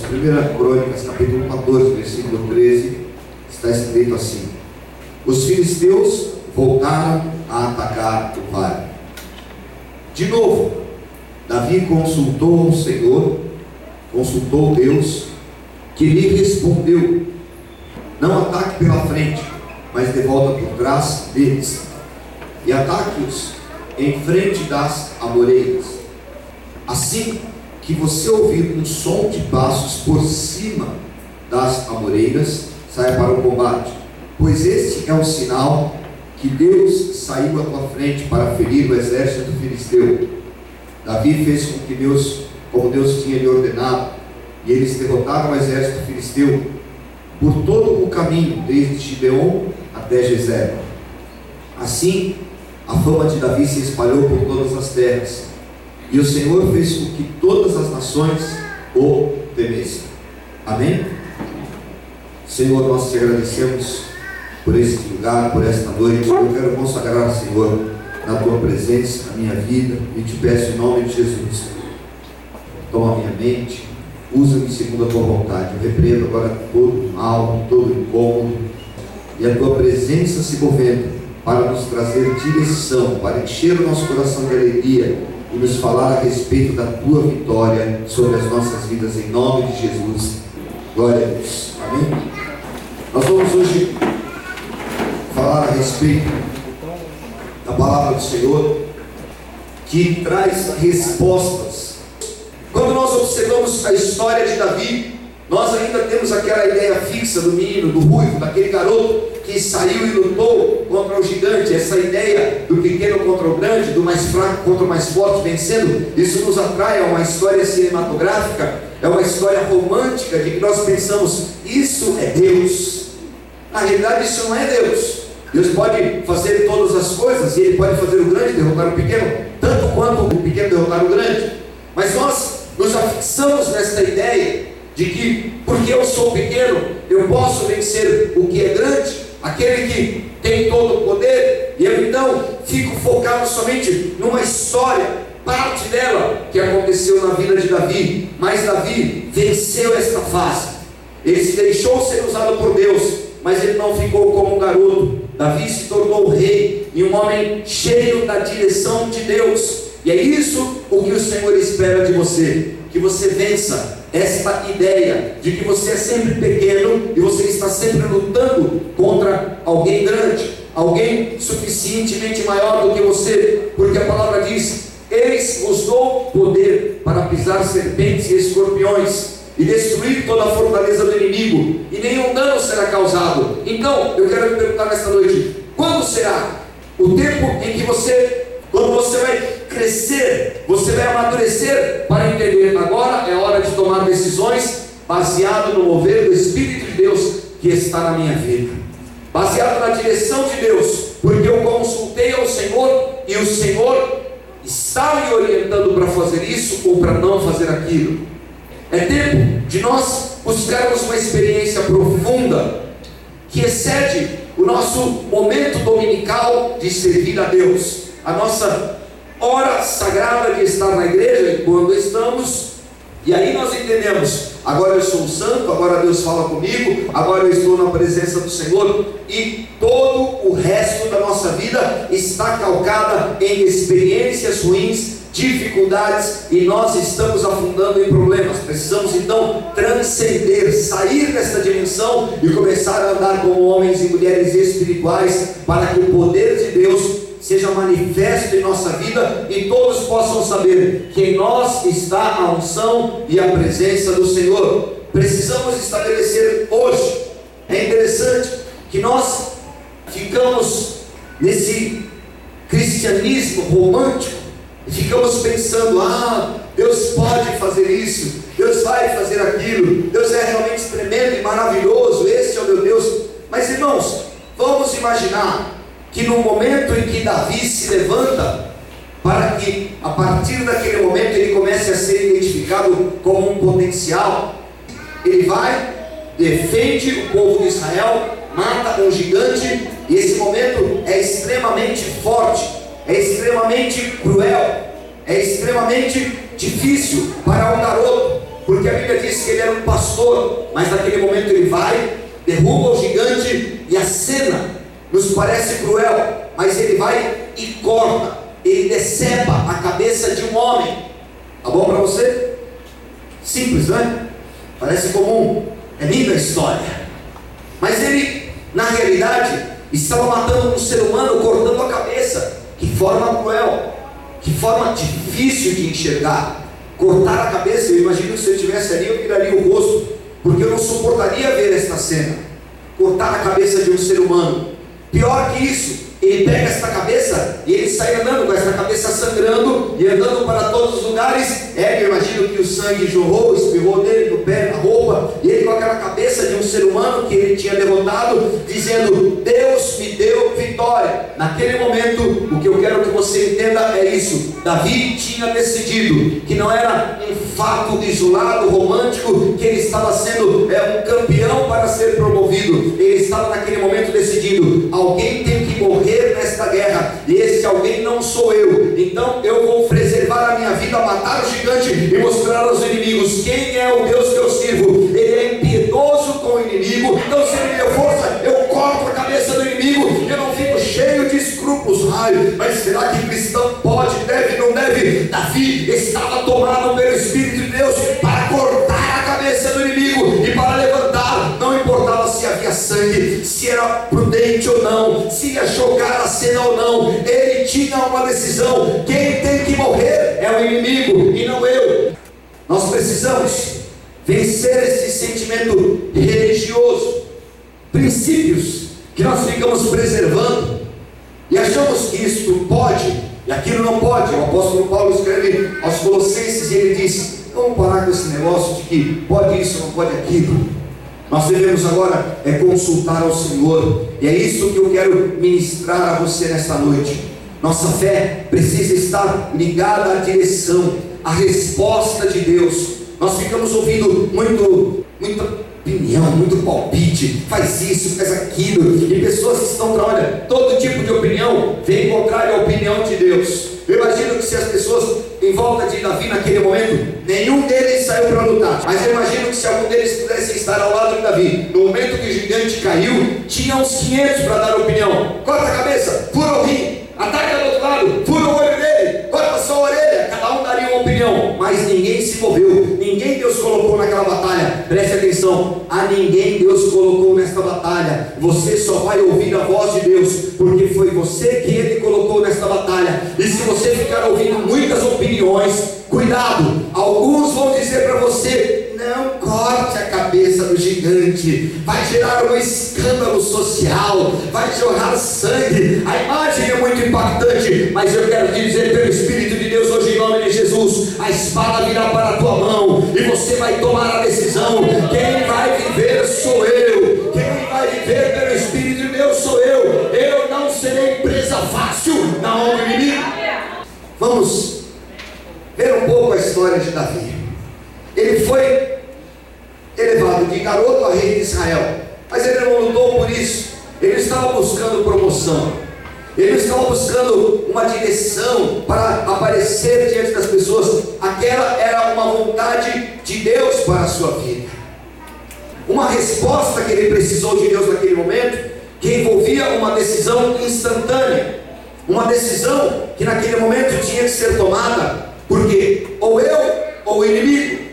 Crônicas, 1 Crônicas, capítulo 14, versículo 13, está escrito assim: Os filisteus voltaram a atacar o vale. De novo, Davi consultou o Senhor, consultou Deus, que lhe respondeu: Não ataque pela frente, mas de volta por trás deles, e ataque-os em frente das amoreiras. Assim que você ouvir um som de passos por cima das amoreiras, saia para o combate, pois este é um sinal que Deus saiu à tua frente para ferir o exército filisteu. Davi fez com que Deus, como Deus tinha lhe ordenado, e eles derrotaram o exército filisteu por todo o caminho, desde Gibeon até Jezero. Assim, a fama de Davi se espalhou por todas as terras, e o Senhor fez com que todas as nações o temessem. Amém? Senhor, nós te agradecemos por este lugar, por esta noite. Eu quero consagrar, Senhor, na tua presença, a minha vida, e te peço em nome de Jesus. Toma minha mente, usa-me segundo a tua vontade. Eu repreendo agora todo mal, todo incômodo, e a tua presença se movendo para nos trazer direção, para encher o nosso coração de alegria e nos falar a respeito da tua vitória sobre as nossas vidas, em nome de Jesus. Glória a Deus. Amém? Nós vamos hoje falar a respeito da palavra do Senhor que traz respostas. Quando nós observamos a história de Davi, nós ainda temos aquela ideia fixa do menino, do ruivo, daquele garoto que saiu e lutou contra o gigante, essa ideia do pequeno contra o grande, do mais fraco contra o mais forte vencendo, isso nos atrai a uma história cinematográfica, é uma história romântica de que nós pensamos, isso é Deus. Na realidade, isso não é Deus. Deus pode fazer todas as coisas e Ele pode fazer o grande derrotar o pequeno, tanto quanto o pequeno derrotar o grande. Mas nós nos afixamos nesta ideia de que, porque eu sou pequeno, eu posso vencer o que é grande, aquele que tem todo o poder, e eu então fico focado somente numa história, parte dela que aconteceu na vida de Davi, mas Davi venceu esta fase, ele se deixou ser usado por Deus, mas ele não ficou como um garoto, Davi se tornou rei e um homem cheio da direção de Deus, e é isso o que o Senhor espera de você, que você vença esta ideia de que você é sempre pequeno e você está sempre lutando contra alguém grande, alguém suficientemente maior do que você, porque a palavra diz: Eis vos dou poder para pisar serpentes e escorpiões e destruir toda a fortaleza do inimigo, e nenhum dano será causado. Então, eu quero te perguntar nesta noite: quando será o tempo em que você, quando você vai crescer, você vai amadurecer para entender. Agora é hora de tomar decisões baseado no mover do Espírito de Deus que está na minha vida, baseado na direção de Deus, porque eu consultei ao Senhor e o Senhor está me orientando para fazer isso ou para não fazer aquilo. É tempo de nós buscarmos uma experiência profunda que excede o nosso momento dominical de servir a Deus, a nossa hora sagrada de estar na igreja quando estamos, e aí nós entendemos, agora eu sou um santo, agora Deus fala comigo, agora eu estou na presença do Senhor, e todo o resto da nossa vida está calcada em experiências ruins, dificuldades, e nós estamos afundando em problemas. Precisamos então transcender, sair desta dimensão e começar a andar como homens e mulheres espirituais, para que o poder de Deus seja manifesto em nossa vida e todos possam saber que em nós está a unção e a presença do Senhor. Precisamos estabelecer hoje. É interessante que nós ficamos nesse cristianismo romântico e ficamos pensando: ah, Deus pode fazer isso, Deus vai fazer aquilo, Deus é realmente tremendo e maravilhoso, esse é o meu Deus. Mas irmãos, vamos imaginar que no momento em que Davi se levanta, para que a partir daquele momento ele comece a ser identificado como um potencial, ele vai, defende o povo de Israel, mata um gigante, e esse momento é extremamente forte, é extremamente cruel, é extremamente difícil para um garoto. porque a Bíblia diz que ele era um pastor, mas naquele momento ele vai, derruba o gigante e a cena nos parece cruel, mas ele vai e corta, ele decepa a cabeça de um homem. Tá bom para você? Simples, né? Parece comum. É linda a história. Mas ele, na realidade, estava matando um ser humano, cortando a cabeça. Que forma cruel, que forma difícil de enxergar. Cortar a cabeça, eu imagino que se eu estivesse ali, eu viraria o rosto, porque eu não suportaria ver esta cena. Cortar a cabeça de um ser humano. Pior que isso, ele pega esta cabeça e ele sai andando com esta cabeça sangrando e andando para todos os lugares. É, eu imagino que o sangue jorrou, espirrou dele no pé, na roupa, e ele com aquela cabeça de um ser humano que ele tinha derrotado, dizendo: Deus me deu vitória. Naquele momento, o que eu quero que você entenda é isso: Davi tinha decidido que não era um fato isolado, romântico, que ele estava sendo é, um campeão para ser promovido. Ele estava naquele momento decidido: alguém tem que morrer nesta guerra, e esse alguém não sou eu. Então eu vou preservar a minha vida, matar o gigante e mostrar aos inimigos quem é o Deus que eu sirvo. Ele é impiedoso com o inimigo, então se me deu força, eu corto a cabeça do inimigo, eu não escrúpulos. Ai, mas será que cristão pode, deve, não deve? Davi estava tomado pelo Espírito de Deus para cortar a cabeça do inimigo e para levantar, não importava se havia sangue, se era prudente ou não, se ia chocar a cena ou não, ele tinha uma decisão: quem tem que morrer é o inimigo e não eu. Nós precisamos vencer esse sentimento religioso, princípios que nós ficamos preservando e achamos que isto pode e aquilo não pode. O apóstolo Paulo escreve aos Colossenses e ele diz: vamos parar com esse negócio de que pode isso, não pode aquilo. Nós devemos agora é consultar ao Senhor, e é isso que eu quero ministrar a você nesta noite. Nossa fé precisa estar ligada à direção, à resposta de Deus. Nós ficamos ouvindo muito, muita opinião, muito palpite, faz isso, faz aquilo, e pessoas estão para, olha, todo tipo de opinião vem contrário à opinião de Deus. Eu imagino que se as pessoas em volta de Davi naquele momento, nenhum deles saiu para lutar, mas eu imagino que se algum deles pudesse estar ao lado de Davi, no momento que o gigante caiu, tinha uns 500 para dar opinião. Corta a cabeça, fura o rim, ataca do outro lado, fura o olho dele, corta a orelha, cada um daria uma opinião, mas ninguém se moveu, ninguém Deus colocou naquela batalha. Preste atenção, a ninguém Deus colocou nesta batalha. Você só vai ouvir a voz de Deus, porque foi você que Ele colocou nesta batalha. E se você ficar ouvindo muitas opiniões, cuidado, alguns vão dizer para você: não corte a cabeça do gigante, vai gerar um escândalo social, vai jorrar sangue. A imagem é muito impactante, mas eu quero te dizer pelo Espírito de Deus hoje em nome de Jesus, a espada virá para a tua mão e você vai tomar a decisão. Quem vai viver sou eu. Quem vai viver pelo Espírito de Deus sou eu. Eu não serei presa fácil na mão do inimigo. Vamos ver um pouco a história de Davi. Ele foi elevado de garoto a rei de Israel, mas ele não lutou por isso. Ele estava buscando promoção. Ele estava buscando uma direção para aparecer diante das pessoas. Aquela era uma vontade de Deus para a sua vida. Uma resposta que ele precisou de Deus naquele momento, que envolvia uma decisão instantânea. Uma decisão que naquele momento tinha que ser tomada, porque ou eu ou o inimigo.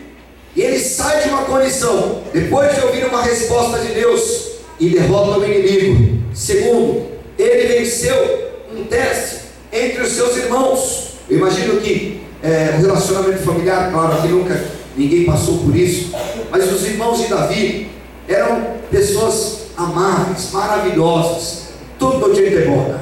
E ele sai de uma condição, depois de ouvir uma resposta de Deus, e derrota o inimigo. Segundo, ele venceu um teste entre os seus irmãos. Eu imagino que é, o relacionamento familiar, claro, que nunca ninguém passou por isso, mas os irmãos de Davi eram pessoas amáveis, maravilhosas, tudo gente é bom.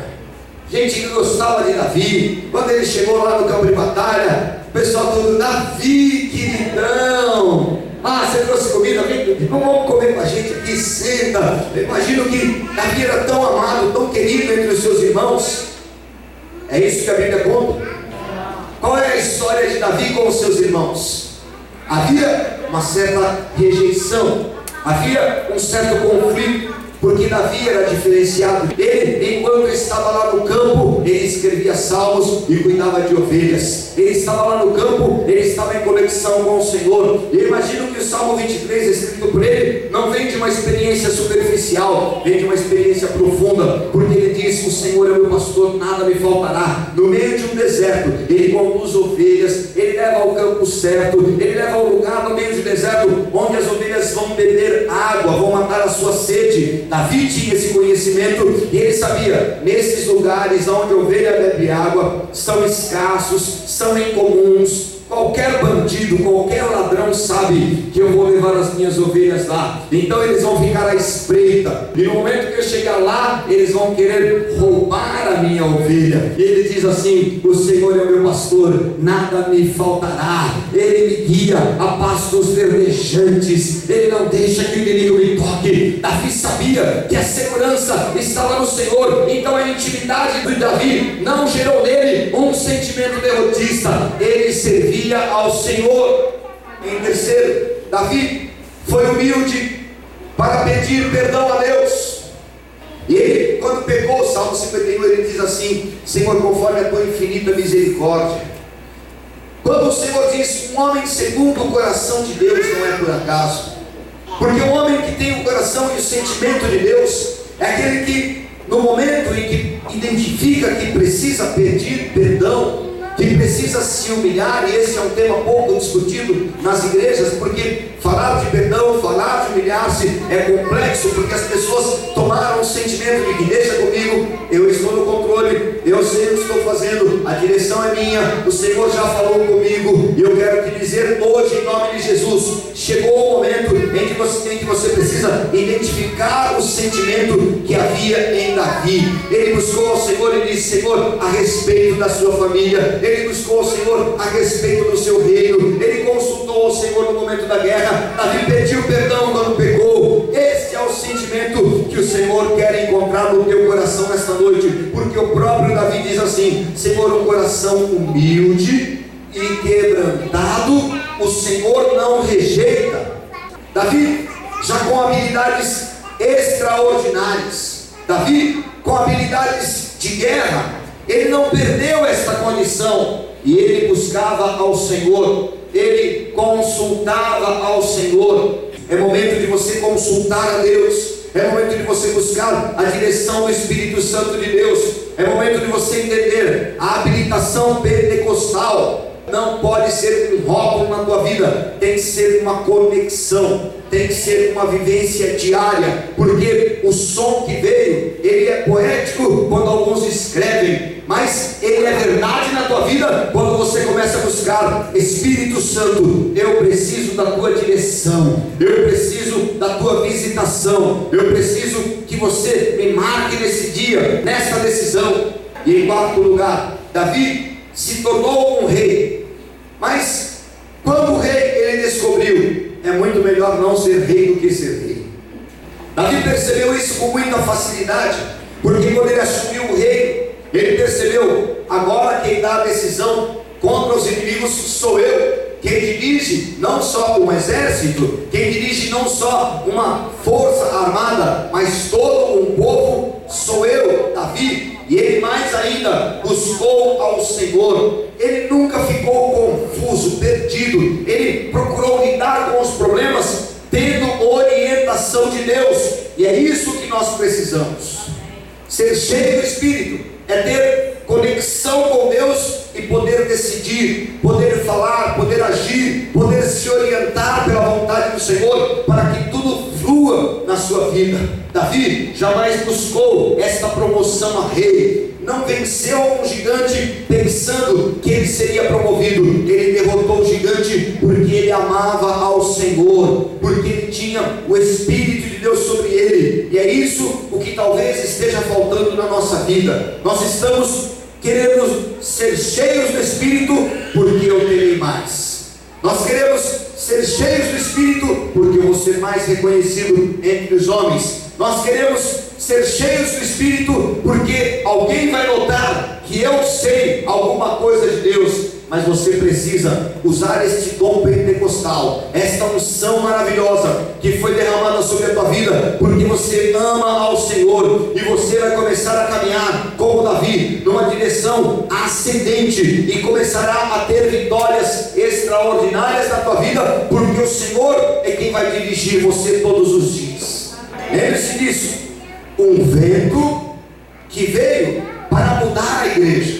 Gente que gostava de Davi, quando ele chegou lá no campo de batalha, o pessoal todo, Davi, queridão, ah, você trouxe comida, vem, vamos comer com a gente aqui, senta. Eu imagino que Davi era tão amado, tão querido entre os seus irmãos. É isso que a Bíblia conta. História de Davi com os seus irmãos? Havia uma certa rejeição, havia um certo conflito, porque Davi era diferenciado. Ele, enquanto estava lá no campo, ele escrevia salmos e cuidava de ovelhas. Ele estava lá no campo, ele estava em conexão com o Senhor. Eu imagino que o Salmo 23, escrito por ele, não vem de uma experiência superficial, vem de uma experiência profunda, porque ele diz: O Senhor é meu pastor, nada me faltará. No meio de um deserto, ele conduz ovelhas, ele leva ao campo certo, ele leva ao lugar no meio do deserto onde as ovelhas vão beber água, vão matar a sua sede. Davi tinha esse conhecimento e ele sabia: nesses lugares onde a ovelha bebe água, são escassos, são incomuns, Qualquer bandido, qualquer ladrão sabe que eu vou levar as minhas ovelhas lá. Então eles vão ficar à espreita. E no momento que eu chegar lá, eles vão querer roubar minha ovelha. Ele diz assim: O Senhor é meu pastor, nada me faltará. Ele me guia a pastos verdejantes. Ele não deixa que o inimigo me toque. Davi sabia que a segurança estava no Senhor. Então a intimidade de Davi não gerou nele um sentimento derrotista. Ele servia ao Senhor. Em terceiro, Davi foi humilde para pedir perdão a Deus. E ele, quando pegou o Salmo 51, ele diz assim: Senhor, conforme a tua infinita misericórdia. Quando o Senhor diz um homem segundo o coração de Deus, não é por acaso. Porque o homem que tem o coração e o sentimento de Deus é aquele que, no momento em que identifica que precisa pedir perdão, que precisa se humilhar, e esse é um tema pouco discutido nas igrejas, porque falar de perdão, falar de humilhar-se é complexo, porque as pessoas tomaram o sentimento de que deixa comigo, eu estou no controle, eu sei o que estou fazendo, a direção é minha, o Senhor já falou comigo, e eu quero te dizer hoje, em nome de Jesus, chegou o momento em que você, em que você precisa identificar o sentimento que havia em Davi. Ele buscou ao Senhor e disse: Senhor, a respeito da sua família, ele buscou ao Senhor a respeito do seu reino, ele consultou ao Senhor no momento da guerra. Davi pediu perdão quando pecou. Esse é o sentimento que o Senhor quer encontrar no teu coração nesta noite, porque o próprio Davi diz assim: Senhor, um coração humilde e quebrantado, o Senhor não rejeita. Davi, já com habilidades extraordinárias, Davi, com habilidades de guerra, ele não perdeu esta condição e ele buscava ao Senhor, ele consultava ao Senhor. É momento de você consultar a Deus, é momento de você buscar a direção do Espírito Santo de Deus, é momento de você entender a habilitação pentecostal. Não pode ser um rótulo na tua vida, tem que ser uma conexão. Tem que ser uma vivência diária, porque o som que veio, ele é poético quando alguns escrevem, mas ele é verdade na tua vida quando você começa a buscar Espírito Santo. Eu preciso da tua direção, eu preciso da tua visitação, eu preciso que você me marque nesse dia, nessa decisão. E em quarto lugar, Davi se tornou um rei, mas quando o rei ele descobriu é muito melhor não ser rei do que ser rei. Davi percebeu isso com muita facilidade, porque quando ele assumiu o rei, ele percebeu: agora quem dá a decisão contra os inimigos sou eu. Quem dirige não só um exército, quem dirige não só uma força armada, mas todo um povo sou eu, Davi. E ele mais ainda buscou ao Senhor. Ele nunca ficou confuso, perdido. Ele procurou lidar com os problemas tendo orientação de Deus. E é isso que nós precisamos. Ser cheio do Espírito é ter conexão com Deus e poder decidir, poder falar, poder agir, poder se orientar pela vontade do Senhor para que tudo flua na sua vida. Davi jamais buscou esta promoção a rei, não venceu um gigante pensando que ele seria promovido. Ele derrotou o gigante porque ele amava ao Senhor, porque ele tinha o Espírito de Deus sobre ele. E é isso o que talvez esteja faltando na nossa vida. Nós estamos querendo ser cheios do Espírito porque eu terei mais. Nós queremos ser cheios do Espírito porque eu vou ser mais reconhecido entre os homens. Nós queremos ser cheios do Espírito porque alguém vai notar que eu sei alguma coisa de Deus. Mas você precisa usar este dom pentecostal, esta unção maravilhosa que foi derramada sobre a tua vida, porque você ama ao Senhor e você vai começar a caminhar como Davi numa direção ascendente e começará a ter vitórias extraordinárias na tua vida, porque o Senhor é quem vai dirigir você todos os dias. Lembre-se disso. Um vento que veio para mudar a igreja.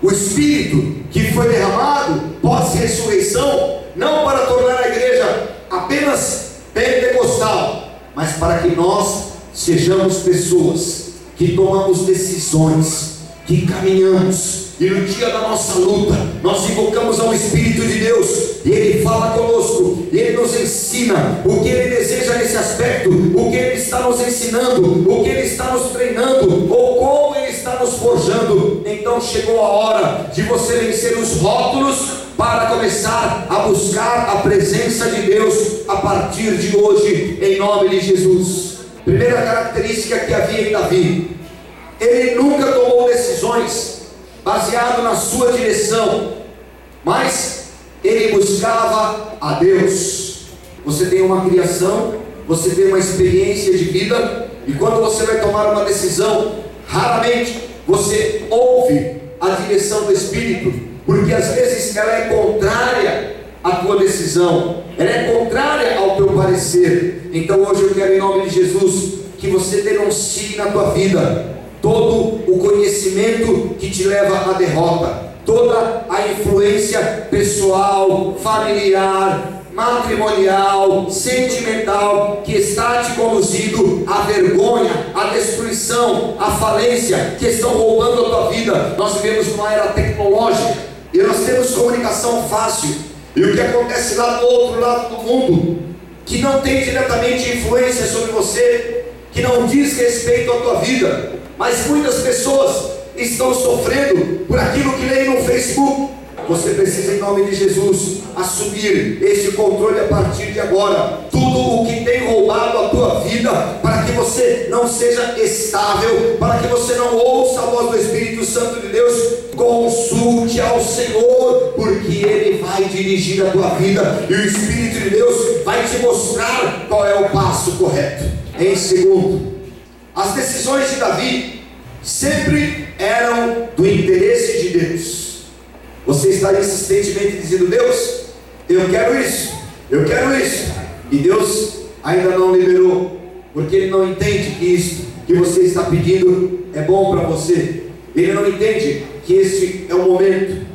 O Espírito que foi derramado pós-ressurreição, não para tornar a igreja apenas pentecostal, mas para que nós sejamos pessoas que tomamos decisões, que caminhamos, e no dia da nossa luta, nós invocamos ao Espírito de Deus, e Ele fala conosco, e Ele nos ensina o que Ele deseja nesse aspecto, o que Ele está nos ensinando, o que Ele está nos treinando, ou como Ele está nos forjando. Então chegou a hora de você vencer os rótulos para começar a buscar a presença de Deus a partir de hoje, em nome de Jesus. Primeira característica que havia em Davi, ele nunca tomou decisões baseado na sua direção, mas ele buscava a Deus. Você tem uma criação, você tem uma experiência de vida, e quando você vai tomar uma decisão, raramente você ouve a direção do Espírito, porque às vezes ela é contrária à tua decisão, ela é contrária ao teu parecer. Então hoje eu quero, em nome de Jesus, que você denuncie na tua vida todo o conhecimento que te leva à derrota, toda a influência pessoal, familiar, matrimonial, sentimental, que está te conduzindo à vergonha, à destruição, à falência, que estão roubando a tua vida. Nós vivemos numa era tecnológica e nós temos comunicação fácil. E o que acontece lá do outro lado do mundo, que não tem diretamente influência sobre você, que não diz respeito à tua vida, mas muitas pessoas estão sofrendo por aquilo que leem no Facebook. Você precisa, em nome de Jesus, assumir esse controle a partir de agora. Tudo o que tem roubado a tua vida, para que você não seja estável, para que você não ouça a voz do Espírito Santo de Deus, consulte ao Senhor, porque Ele vai dirigir a tua vida e o Espírito de Deus vai te mostrar qual é o passo correto. Em segundo, as decisões de Davi sempre eram do interesse de Deus. Você está insistentemente dizendo: Deus, eu quero isso, eu quero isso, e Deus ainda não liberou, porque Ele não entende que isso que você está pedindo é bom para você. Ele não entende que este é o momento.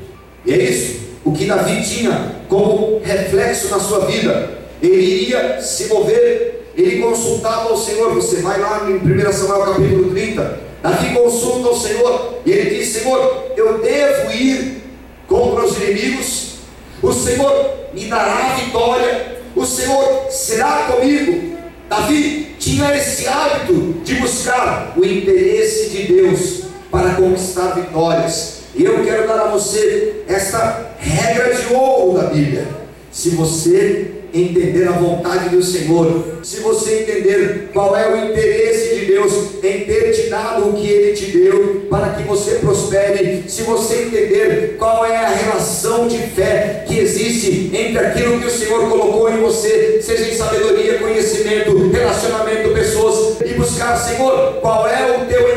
E é isso o que Davi tinha como reflexo na sua vida. Ele iria se mover ele consultava o Senhor. Você vai lá em 1 Samuel capítulo 30. Davi consulta o Senhor e ele diz: Senhor, eu devo ir contra os inimigos. O Senhor me dará vitória. O Senhor será comigo. Davi tinha esse hábito de buscar o interesse de Deus para conquistar vitórias. E eu quero dar a você esta regra de ouro da Bíblia. Se você entender a vontade do Senhor, se você entender qual é o interesse de Deus em ter te dado o que Ele te deu, para que você prospere, se você entender qual é a relação de fé que existe entre aquilo que o Senhor colocou em você, seja em sabedoria, conhecimento, relacionamento, pessoas, e buscar, Senhor, qual é o teu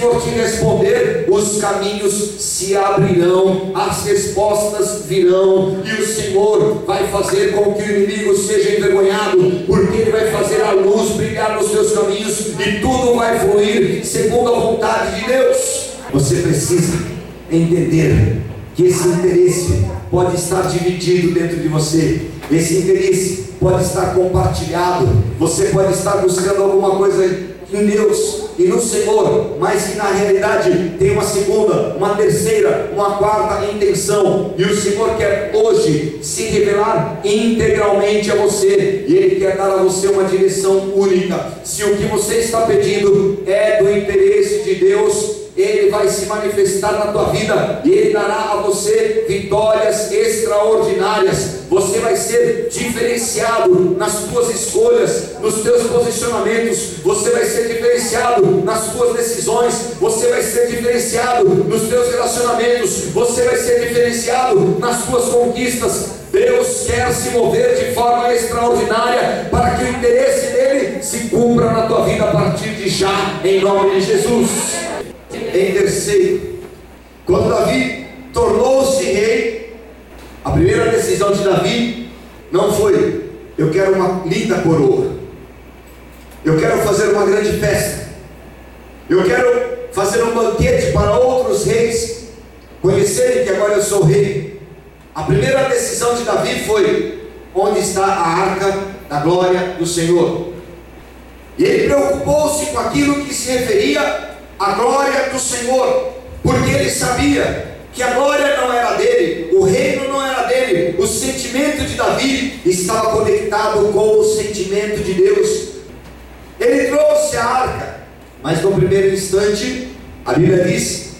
Senhor te responder, os caminhos se abrirão, as respostas virão e o Senhor vai fazer com que o inimigo seja envergonhado, porque ele vai fazer a luz brilhar nos seus caminhos, e tudo vai fluir segundo a vontade de Deus. Você precisa entender que esse interesse pode estar dividido dentro de você, esse interesse pode estar compartilhado, você pode estar buscando alguma coisa em Deus e no Senhor, mas que na realidade tem uma segunda, uma terceira, uma quarta intenção, e o Senhor quer hoje se revelar integralmente a você, e Ele quer dar a você uma direção única. Se o que você está pedindo é do interesse de Deus, ele vai se manifestar na tua vida e Ele dará a você vitórias extraordinárias. Você vai ser diferenciado nas tuas escolhas, nos teus posicionamentos, você vai ser diferenciado nas tuas decisões, você vai ser diferenciado nos teus relacionamentos, você vai ser diferenciado nas tuas conquistas. Deus quer se mover de forma extraordinária para que o interesse dele se cumpra na tua vida a partir de já em nome de Jesus. Em terceiro, quando Davi tornou-se rei, a primeira decisão de Davi não foi: eu quero uma linda coroa, eu quero fazer uma grande festa, eu quero fazer um banquete para outros reis conhecerem que agora eu sou rei. A primeira decisão de Davi foi: onde está a arca da glória do Senhor? E ele preocupou-se com aquilo que se referia à glória do Senhor, porque ele sabia que a glória não era dele, o reino não era dele, o sentimento de Davi estava conectado com o sentimento de Deus. Ele trouxe a arca, mas no primeiro instante, a Bíblia diz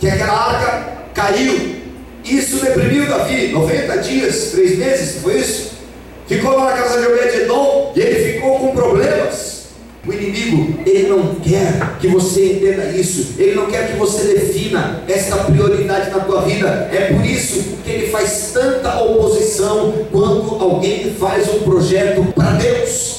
que aquela arca caiu. Isso deprimiu Davi, 90 dias, 3 meses, foi isso? Ficou lá na casa de Obed-Edom e ele ficou com problemas. O inimigo, ele não quer que você entenda isso, ele não quer que você defina essa prioridade na tua vida. É por isso que ele faz tanta oposição quando alguém faz um projeto para Deus.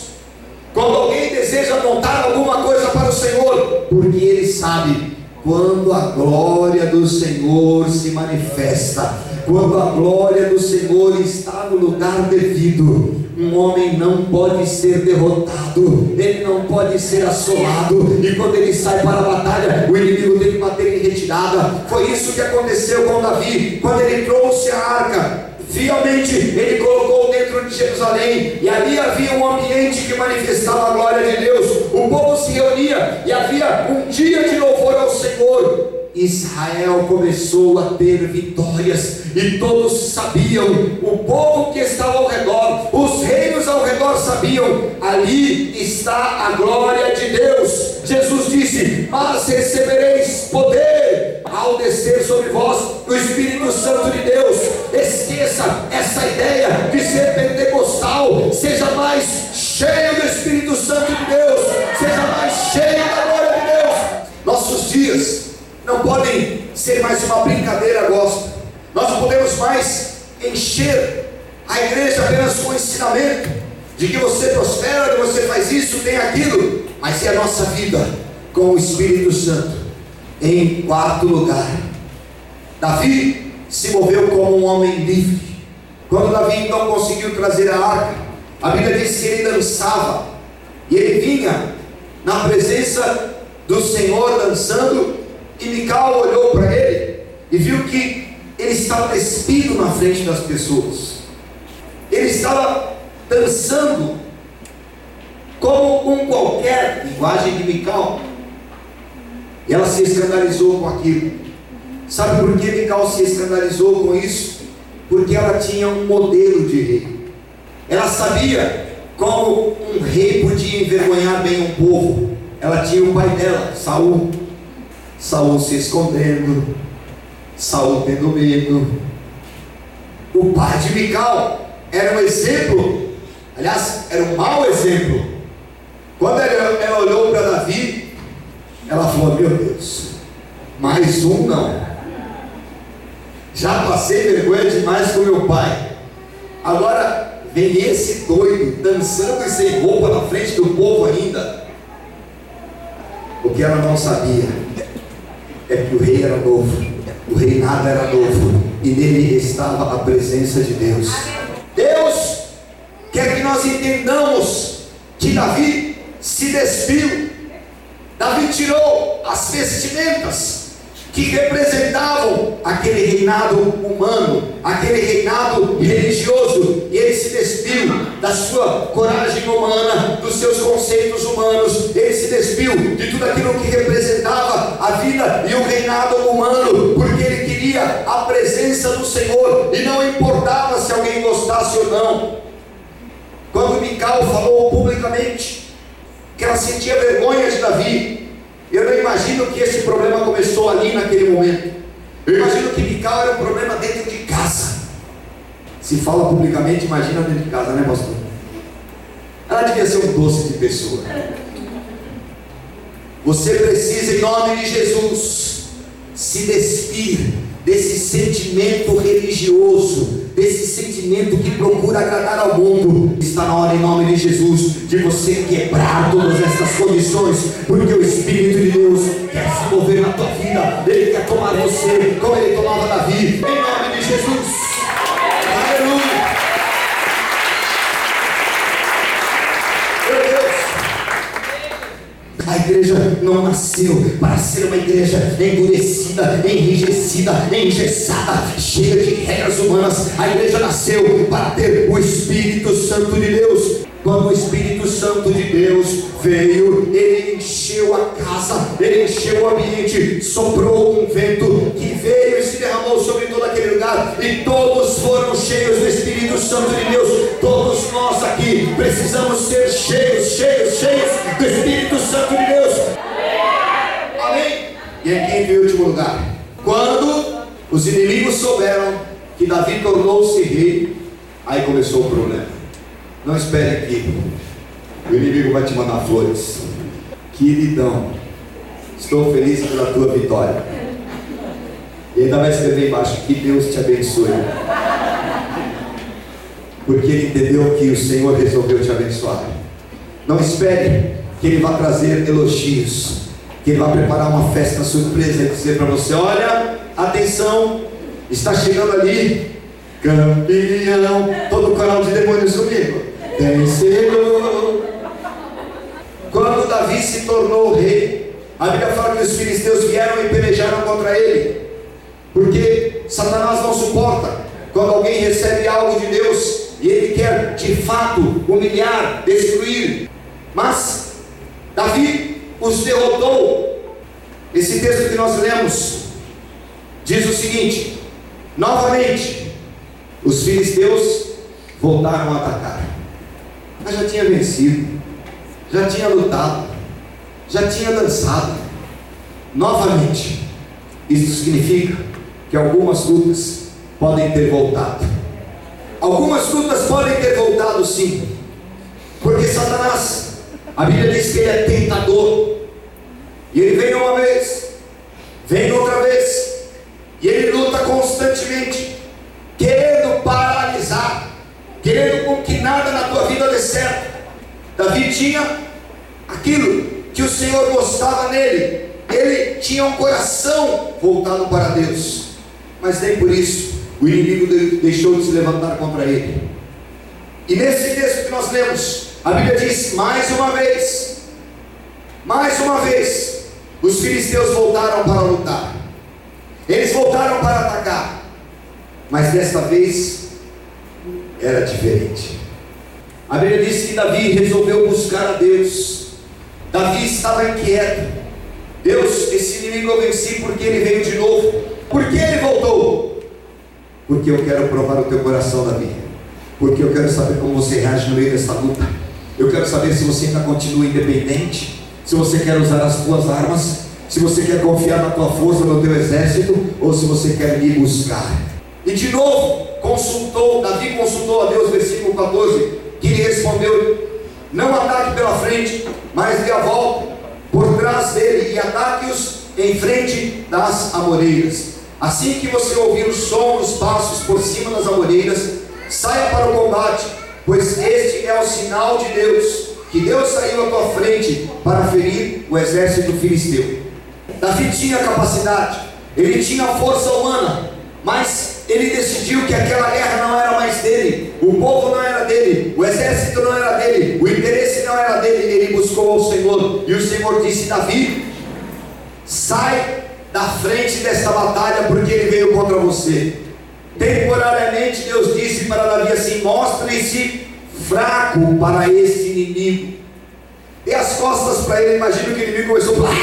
Quando alguém deseja montar alguma coisa para o Senhor, porque ele sabe quando a glória do Senhor se manifesta, quando a glória do Senhor está no lugar devido, um homem não pode ser derrotado, ele não pode ser assolado, e quando ele sai para a batalha, o inimigo tem que bater em retirada. Foi isso que aconteceu com Davi, quando ele trouxe a arca. Fielmente ele colocou dentro de Jerusalém, e ali havia um ambiente que manifestava a glória de Deus. O povo se reunia e havia um dia de louvor ao Senhor. Israel começou a ter vitórias e todos sabiam, o povo que estava ao redor, os reinos ao redor sabiam, ali está a glória de Deus. Jesus disse: Mas recebereis poder ao descer sobre vós o Espírito Santo de Deus. Esqueça essa ideia de ser pentecostal, seja mais cheio do Espírito Santo de Deus, seja mais cheio da glória de Deus. Nossos dias não podem ser mais uma brincadeira gospel. Nós não podemos mais encher a igreja apenas com ensinamento de que você prospera, que você faz isso, tem aquilo, mas é a nossa vida com o Espírito Santo. Em quarto lugar, Davi se moveu como um homem livre. Quando Davi então conseguiu trazer a arca, a Bíblia diz que ele dançava, e ele vinha na presença do Senhor dançando e Mical olhou para ele e viu que ele estava despido na frente das pessoas. Ele estava dançando como um qualquer, linguagem de Mical. E ela se escandalizou com aquilo. Sabe por que Mical se escandalizou com isso? Porque ela tinha um modelo de rei. Ela sabia como um rei podia envergonhar bem um povo. Ela tinha o pai dela, Saul. Saul se escondendo, Saul tendo medo. O pai de Mical era um exemplo, aliás, era um mau exemplo. Quando ela, ela olhou para Davi, ela falou: Meu Deus, mais um não. Já passei vergonha demais com meu pai. Agora vem esse doido dançando e sem roupa na frente do povo ainda. O que ela não sabia é que o rei era novo, o reinado era novo, e nele estava a presença de Deus. Deus quer que nós entendamos que Davi se despiu, Davi tirou as vestimentas que representavam aquele reinado humano, aquele reinado religioso, e ele se despiu da sua coragem humana, dos seus conceitos humanos, ele se despiu de tudo aquilo que representava a vida e o reinado humano, porque ele queria a presença do Senhor, e não importava se alguém gostasse ou não. Quando Mical falou publicamente que ela sentia vergonha de Davi, eu não imagino que esse problema começou ali naquele momento. Eu imagino que Mical era um problema dentro de casa. Se fala publicamente, imagina dentro de casa, né, pastor? Ela devia ser um doce de pessoa. Você precisa, em nome de Jesus, se despir desse sentimento religioso desse sentimento que procura agradar ao mundo. Está na hora, em nome de Jesus, de você quebrar todas essas condições, porque o Espírito de Deus quer se mover na tua vida, ele quer tomar você como ele tomava Davi, em nome de Jesus. Aleluia. A igreja não nasceu para ser uma igreja endurecida, enrijecida, engessada, cheia de regras humanas. A igreja nasceu para ter o Espírito Santo de Deus. Quando o Espírito Santo de Deus veio, ele encheu a casa, ele encheu o ambiente, soprou um vento que veio e se derramou sobre todo aquele lugar, e todos foram cheios do Espírito Santo de Deus. Todos nós aqui precisamos ser cheios, cheios, cheios do Espírito Santo de Deus. Amém? E aqui em último lugar, quando os inimigos souberam que Davi tornou-se rei, aí começou o problema. Não espere aqui. O inimigo vai te mandar flores. Queridão, estou feliz pela tua vitória. E ainda vai escrever embaixo: Que Deus te abençoe. Porque ele entendeu que o Senhor resolveu te abençoar. Não espere que ele vá trazer elogios. Que ele vá preparar uma festa surpresa e dizer para você: Olha, atenção, está chegando ali campeão. Todo o canal de demônios comigo. Vencedor. Quando Davi se tornou rei, a Bíblia fala que os filisteus vieram e pelejaram contra ele. Porque Satanás não suporta quando alguém recebe algo de Deus e ele quer de fato humilhar, destruir. Mas Davi os derrotou. Esse texto que nós lemos diz o seguinte: novamente, os filisteus voltaram a atacar. Mas já tinha vencido, já tinha lutado, já tinha dançado. Novamente, isso significa que algumas lutas podem ter voltado. Algumas lutas podem ter voltado sim, porque Satanás, a Bíblia diz que ele é tentador, e ele vem uma vez, vem outra vez, e ele luta constantemente, querendo paralisar, querendo com que nada na tua vida dê certo. Davi tinha aquilo que o Senhor gostava nele, ele tinha um coração voltado para Deus, mas nem por isso o inimigo deixou de se levantar contra ele. E nesse texto que nós lemos, a Bíblia diz mais uma vez, mais uma vez, os filisteus voltaram para lutar, eles voltaram para atacar, mas desta vez era diferente. A Bíblia diz que Davi resolveu buscar a Deus. Davi estava inquieto. Deus, esse inimigo eu venci porque ele veio de novo. Por que ele voltou? Porque eu quero provar o teu coração, Davi. Porque eu quero saber como você reage no meio dessa luta. Eu quero saber se você ainda continua independente, se você quer usar as tuas armas, se você quer confiar na tua força, no teu exército, ou se você quer me buscar. E de novo, consultou, Davi consultou a Deus, versículo 14, que lhe respondeu: Não ataque pela frente, mas dê a volta por trás dele e ataque-os em frente das amoreiras. Assim que você ouvir o som dos passos por cima das amoreiras, saia para o combate, pois este é o sinal de Deus, que Deus saiu à tua frente para ferir o exército filisteu. Davi tinha capacidade, ele tinha força humana, mas ele decidiu que aquela guerra não era mais dele, o povo não era dele, o exército não era dele, o interesse não era dele. Ele buscou ao Senhor, e o Senhor disse: Davi, sai da frente desta batalha, porque ele veio contra você. Temporariamente, Deus disse para Davi assim: mostre-se fraco para esse inimigo. E as costas para ele, imagina que o inimigo começou a falar: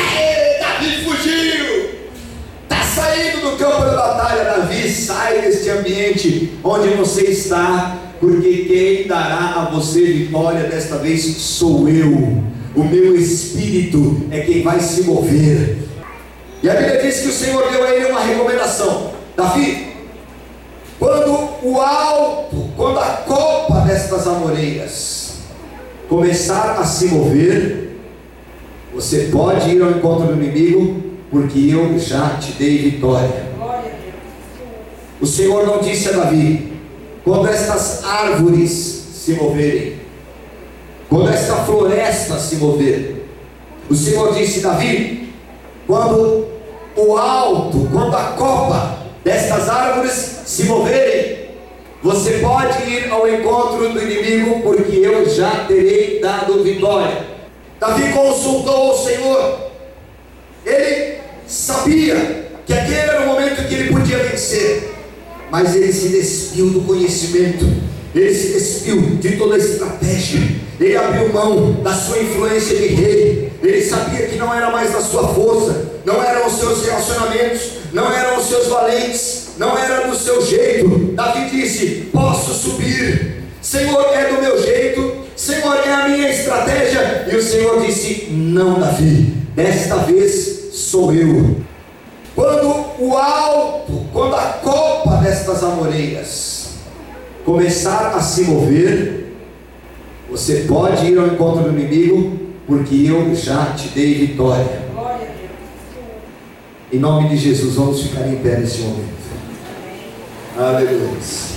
Davi fugiu! Está saindo do campo da batalha, Davi, sai deste ambiente onde você está, porque quem dará a você vitória desta vez sou eu. O meu espírito é quem vai se mover. E a Bíblia diz que o Senhor deu a ele uma recomendação: Davi, quando o alto, quando a copa destas amoreiras começar a se mover, você pode ir ao encontro do inimigo, porque eu já te dei vitória. O Senhor não disse a Davi: quando estas árvores se moverem, quando esta floresta se mover. O Senhor disse: Davi, quando o alto, quando a copa destas árvores se moverem, você pode ir ao encontro do inimigo, porque eu já terei dado vitória. Davi consultou o Senhor, ele sabia que aquele era o momento que ele podia vencer, mas ele se despiu do conhecimento, ele se despiu de toda a estratégia, ele abriu mão da sua influência de rei, ele sabia que não era mais a sua força, não eram os seus relacionamentos, não eram os seus valentes, não era do seu jeito. Davi disse: Posso subir, Senhor, é do meu jeito, Senhor, é a minha estratégia. E o Senhor disse: Não, Davi, desta vez sou eu. Quando o alto, quando a copa destas amoreiras começar a se mover, você pode ir ao encontro do inimigo, porque eu já te dei vitória. Em nome de Jesus, vamos ficar em pé nesse momento. Aleluia.